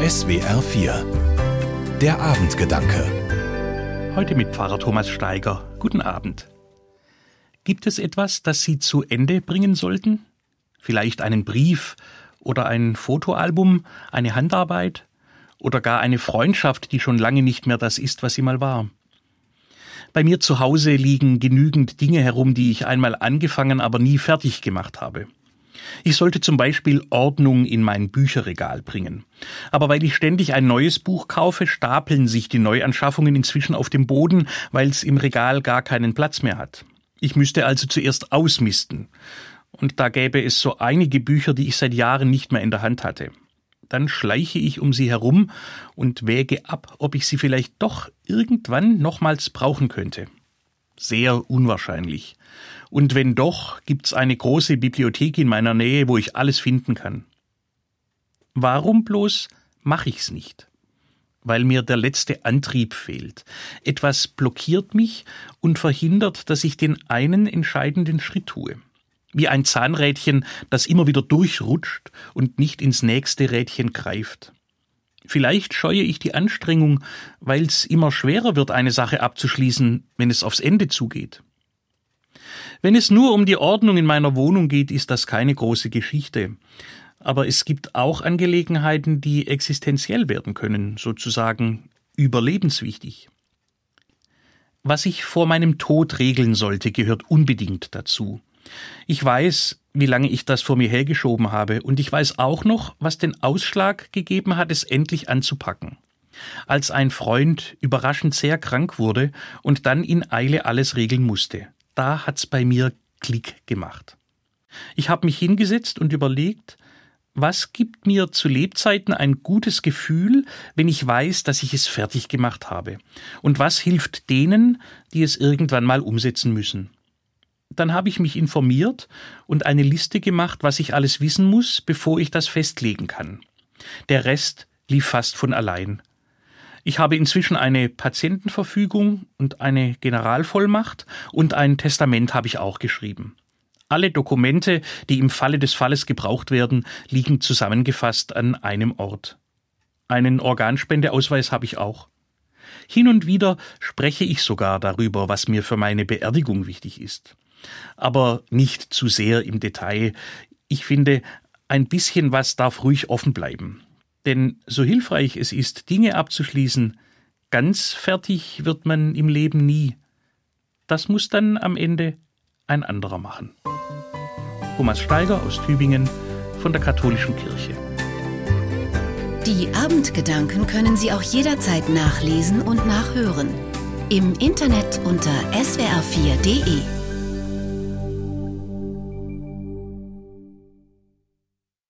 SWR 4 Der Abendgedanke Heute mit Pfarrer Thomas Steiger. Guten Abend. Gibt es etwas, das Sie zu Ende bringen sollten? Vielleicht einen Brief oder ein Fotoalbum, eine Handarbeit oder gar eine Freundschaft, die schon lange nicht mehr das ist, was sie mal war. Bei mir zu Hause liegen genügend Dinge herum, die ich einmal angefangen, aber nie fertig gemacht habe. Ich sollte zum Beispiel Ordnung in mein Bücherregal bringen. Aber weil ich ständig ein neues Buch kaufe, stapeln sich die Neuanschaffungen inzwischen auf dem Boden, weil es im Regal gar keinen Platz mehr hat. Ich müsste also zuerst ausmisten. Und da gäbe es so einige Bücher, die ich seit Jahren nicht mehr in der Hand hatte. Dann schleiche ich um sie herum und wäge ab, ob ich sie vielleicht doch irgendwann nochmals brauchen könnte. Sehr unwahrscheinlich. Und wenn doch, gibt's eine große Bibliothek in meiner Nähe, wo ich alles finden kann. Warum bloß mache ich's nicht? Weil mir der letzte Antrieb fehlt. Etwas blockiert mich und verhindert, dass ich den einen entscheidenden Schritt tue. Wie ein Zahnrädchen, das immer wieder durchrutscht und nicht ins nächste Rädchen greift. Vielleicht scheue ich die Anstrengung, weil es immer schwerer wird, eine Sache abzuschließen, wenn es aufs Ende zugeht. Wenn es nur um die Ordnung in meiner Wohnung geht, ist das keine große Geschichte. Aber es gibt auch Angelegenheiten, die existenziell werden können, sozusagen überlebenswichtig. Was ich vor meinem Tod regeln sollte, gehört unbedingt dazu. Ich weiß, wie lange ich das vor mir hergeschoben habe, und ich weiß auch noch, was den Ausschlag gegeben hat, es endlich anzupacken. Als ein Freund überraschend sehr krank wurde und dann in Eile alles regeln musste. Da hat's bei mir Klick gemacht. Ich habe mich hingesetzt und überlegt, was gibt mir zu Lebzeiten ein gutes Gefühl, wenn ich weiß, dass ich es fertig gemacht habe? Und was hilft denen, die es irgendwann mal umsetzen müssen? Dann habe ich mich informiert und eine Liste gemacht, was ich alles wissen muss, bevor ich das festlegen kann. Der Rest lief fast von allein. Ich habe inzwischen eine Patientenverfügung und eine Generalvollmacht und ein Testament habe ich auch geschrieben. Alle Dokumente, die im Falle des Falles gebraucht werden, liegen zusammengefasst an einem Ort. Einen Organspendeausweis habe ich auch. Hin und wieder spreche ich sogar darüber, was mir für meine Beerdigung wichtig ist aber nicht zu sehr im Detail. Ich finde, ein bisschen was darf ruhig offen bleiben. Denn so hilfreich es ist, Dinge abzuschließen, ganz fertig wird man im Leben nie. Das muss dann am Ende ein anderer machen. Thomas Steiger aus Tübingen von der Katholischen Kirche. Die Abendgedanken können Sie auch jederzeit nachlesen und nachhören. Im Internet unter swr4.de.